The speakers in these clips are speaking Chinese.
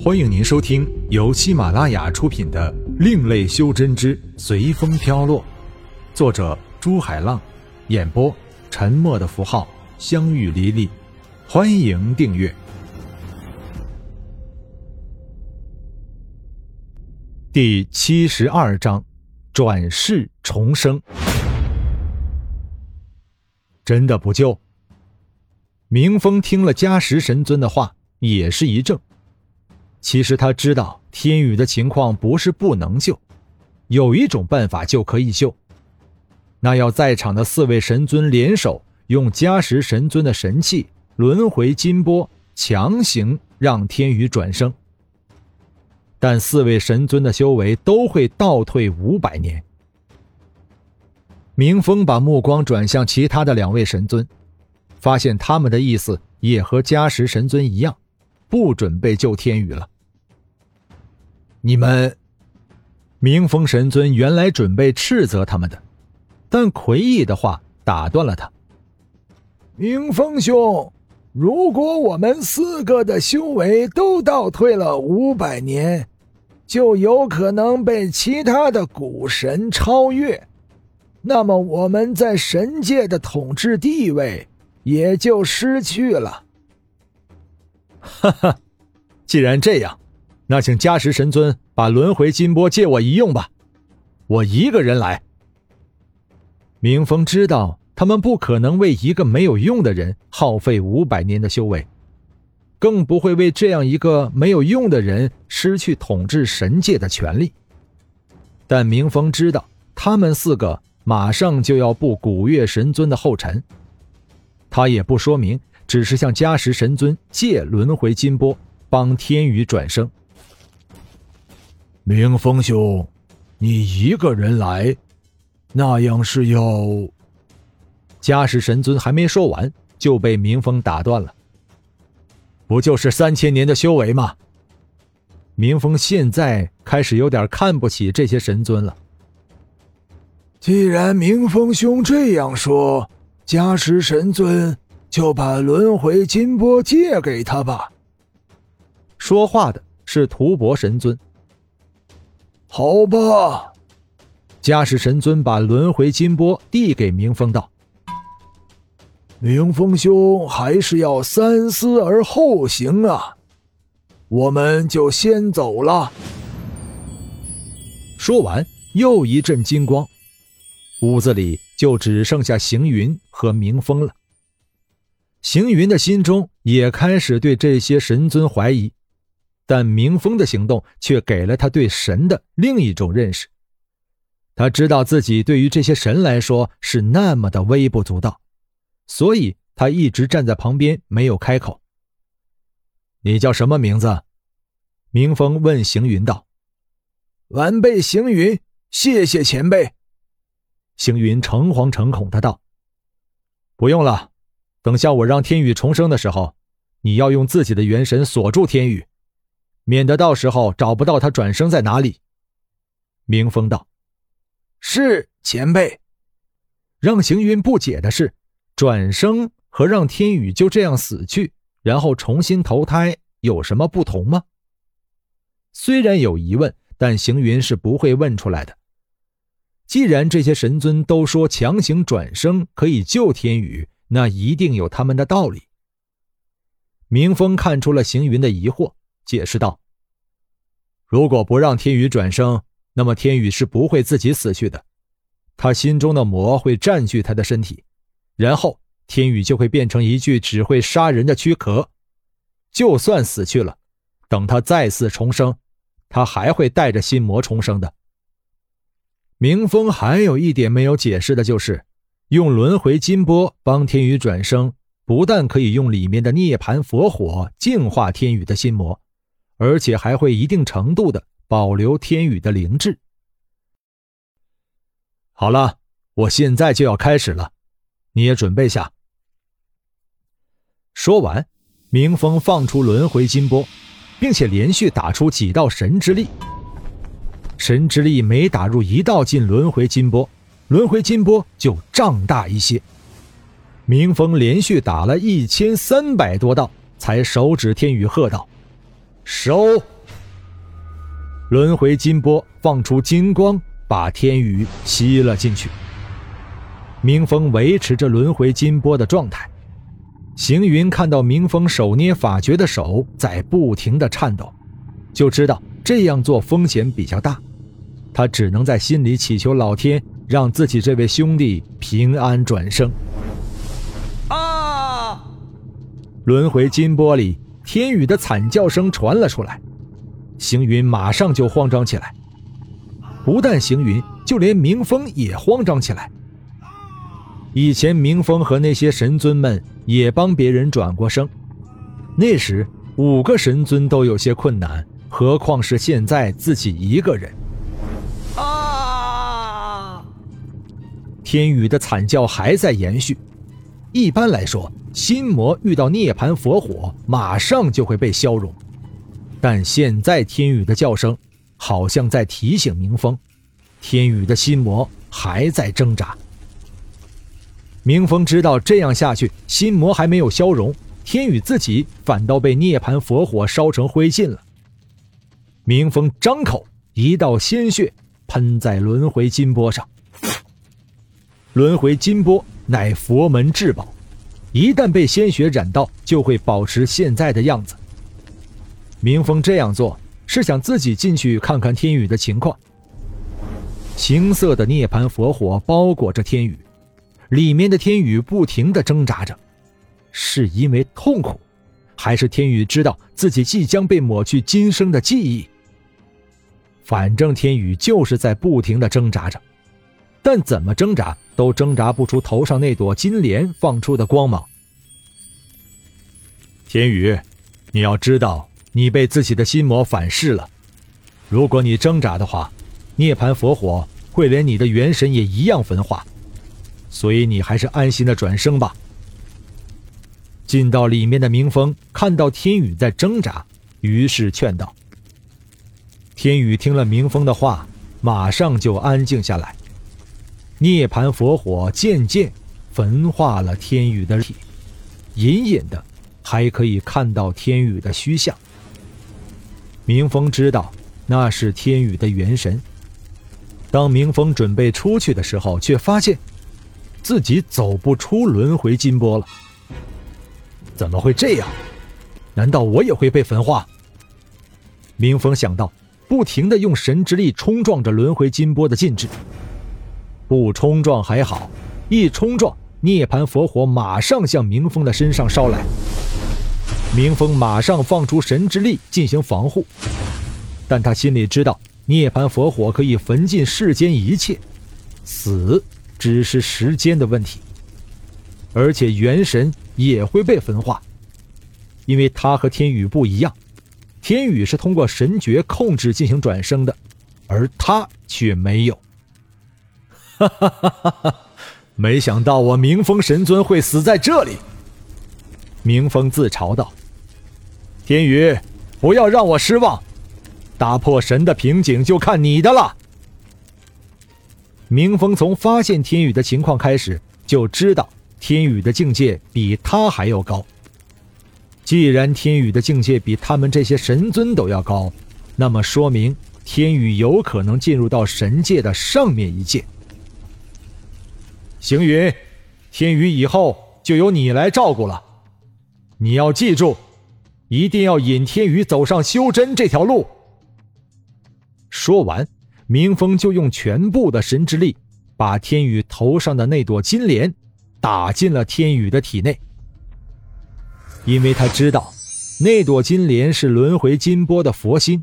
欢迎您收听由喜马拉雅出品的《另类修真之随风飘落》，作者朱海浪，演播沉默的符号、相遇离离。欢迎订阅。第七十二章：转世重生。真的不救？明风听了加时神尊的话，也是一怔。其实他知道天宇的情况不是不能救，有一种办法就可以救。那要在场的四位神尊联手，用加时神尊的神器轮回金波，强行让天宇转生。但四位神尊的修为都会倒退五百年。明风把目光转向其他的两位神尊，发现他们的意思也和加时神尊一样。不准备救天宇了。你们，明风神尊原来准备斥责他们的，但魁异的话打断了他。明风兄，如果我们四个的修为都倒退了五百年，就有可能被其他的古神超越，那么我们在神界的统治地位也就失去了。哈哈，既然这样，那请加时神尊把轮回金波借我一用吧，我一个人来。明风知道他们不可能为一个没有用的人耗费五百年的修为，更不会为这样一个没有用的人失去统治神界的权利。但明风知道他们四个马上就要步古月神尊的后尘，他也不说明。只是向加时神尊借轮回金波，帮天宇转生。明风兄，你一个人来，那样是要……加时神尊还没说完，就被明风打断了。不就是三千年的修为吗？明风现在开始有点看不起这些神尊了。既然明风兄这样说，加时神尊。就把轮回金钵借给他吧。说话的是屠伯神尊。好吧，加时神尊把轮回金钵递给明风道：“明风兄还是要三思而后行啊，我们就先走了。”说完，又一阵金光，屋子里就只剩下行云和明风了。行云的心中也开始对这些神尊怀疑，但明风的行动却给了他对神的另一种认识。他知道自己对于这些神来说是那么的微不足道，所以他一直站在旁边没有开口。你叫什么名字？明风问行云道。晚辈行云，谢谢前辈。行云诚惶诚恐的道：“不用了。”等下我让天宇重生的时候，你要用自己的元神锁住天宇，免得到时候找不到他转生在哪里。明风道：“是前辈。”让行云不解的是，转生和让天宇就这样死去，然后重新投胎有什么不同吗？虽然有疑问，但行云是不会问出来的。既然这些神尊都说强行转生可以救天宇。那一定有他们的道理。明风看出了行云的疑惑，解释道：“如果不让天宇转生，那么天宇是不会自己死去的，他心中的魔会占据他的身体，然后天宇就会变成一具只会杀人的躯壳。就算死去了，等他再次重生，他还会带着心魔重生的。”明风还有一点没有解释的就是。用轮回金波帮天宇转生，不但可以用里面的涅槃佛火净化天宇的心魔，而且还会一定程度的保留天宇的灵智。好了，我现在就要开始了，你也准备下。说完，明风放出轮回金波，并且连续打出几道神之力。神之力每打入一道进轮回金波。轮回金波就胀大一些。明风连续打了一千三百多道，才手指天宇喝道：“收！轮回金波放出金光，把天宇吸了进去。明风维持着轮回金波的状态。行云看到明风手捏法诀的手在不停的颤抖，就知道这样做风险比较大。他只能在心里祈求老天，让自己这位兄弟平安转生。啊！轮回金波里，天宇的惨叫声传了出来。行云马上就慌张起来，不但行云，就连明风也慌张起来。以前明风和那些神尊们也帮别人转过生，那时五个神尊都有些困难，何况是现在自己一个人。天宇的惨叫还在延续。一般来说，心魔遇到涅槃佛火，马上就会被消融，但现在天宇的叫声好像在提醒明风，天宇的心魔还在挣扎。明风知道这样下去，心魔还没有消融，天宇自己反倒被涅槃佛火烧成灰烬了。明风张口，一道鲜血喷在轮回金波上。轮回金钵乃佛门至宝，一旦被鲜血染到，就会保持现在的样子。明风这样做是想自己进去看看天宇的情况。青色的涅槃佛火包裹着天宇。里面的天宇不停地挣扎着，是因为痛苦，还是天宇知道自己即将被抹去今生的记忆？反正天宇就是在不停地挣扎着，但怎么挣扎都挣扎不出头上那朵金莲放出的光芒。天宇，你要知道，你被自己的心魔反噬了。如果你挣扎的话，涅槃佛火会连你的元神也一样焚化。所以你还是安心的转生吧。进到里面的明风看到天宇在挣扎，于是劝道：“天宇听了明风的话，马上就安静下来。涅槃佛火渐渐焚化了天宇的体，隐隐的还可以看到天宇的虚像。明风知道那是天宇的元神。当明风准备出去的时候，却发现。”自己走不出轮回金波了，怎么会这样？难道我也会被焚化？明风想到，不停的用神之力冲撞着轮回金波的禁制。不冲撞还好，一冲撞，涅槃佛火马上向明风的身上烧来。明风马上放出神之力进行防护，但他心里知道，涅槃佛火可以焚尽世间一切，死。只是时间的问题，而且元神也会被焚化，因为他和天宇不一样，天宇是通过神诀控制进行转生的，而他却没有。哈哈哈哈哈！没想到我明风神尊会死在这里。明风自嘲道：“天宇，不要让我失望，打破神的瓶颈就看你的了。”明风从发现天宇的情况开始，就知道天宇的境界比他还要高。既然天宇的境界比他们这些神尊都要高，那么说明天宇有可能进入到神界的上面一界。行云，天宇以后就由你来照顾了。你要记住，一定要引天宇走上修真这条路。说完。明风就用全部的神之力，把天宇头上的那朵金莲打进了天宇的体内。因为他知道，那朵金莲是轮回金波的佛心，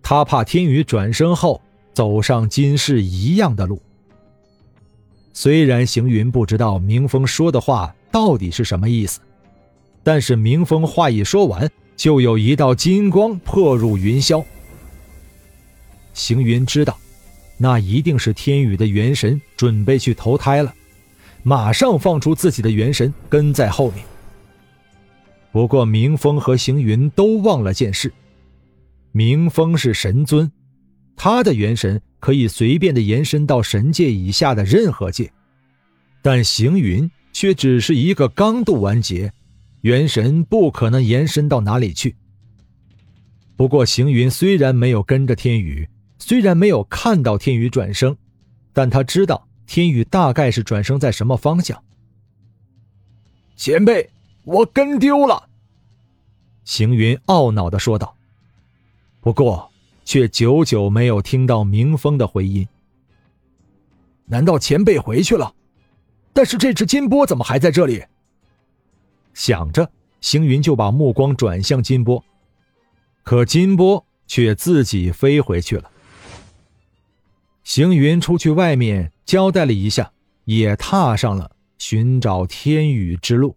他怕天宇转生后走上今世一样的路。虽然行云不知道明风说的话到底是什么意思，但是明风话一说完，就有一道金光破入云霄。行云知道，那一定是天宇的元神准备去投胎了，马上放出自己的元神跟在后面。不过明风和行云都忘了件事：明风是神尊，他的元神可以随便的延伸到神界以下的任何界，但行云却只是一个刚度完结，元神不可能延伸到哪里去。不过行云虽然没有跟着天宇，虽然没有看到天宇转生，但他知道天宇大概是转生在什么方向。前辈，我跟丢了。行云懊恼的说道。不过，却久久没有听到明风的回音。难道前辈回去了？但是这只金波怎么还在这里？想着，行云就把目光转向金波，可金波却自己飞回去了。行云出去外面交代了一下，也踏上了寻找天宇之路。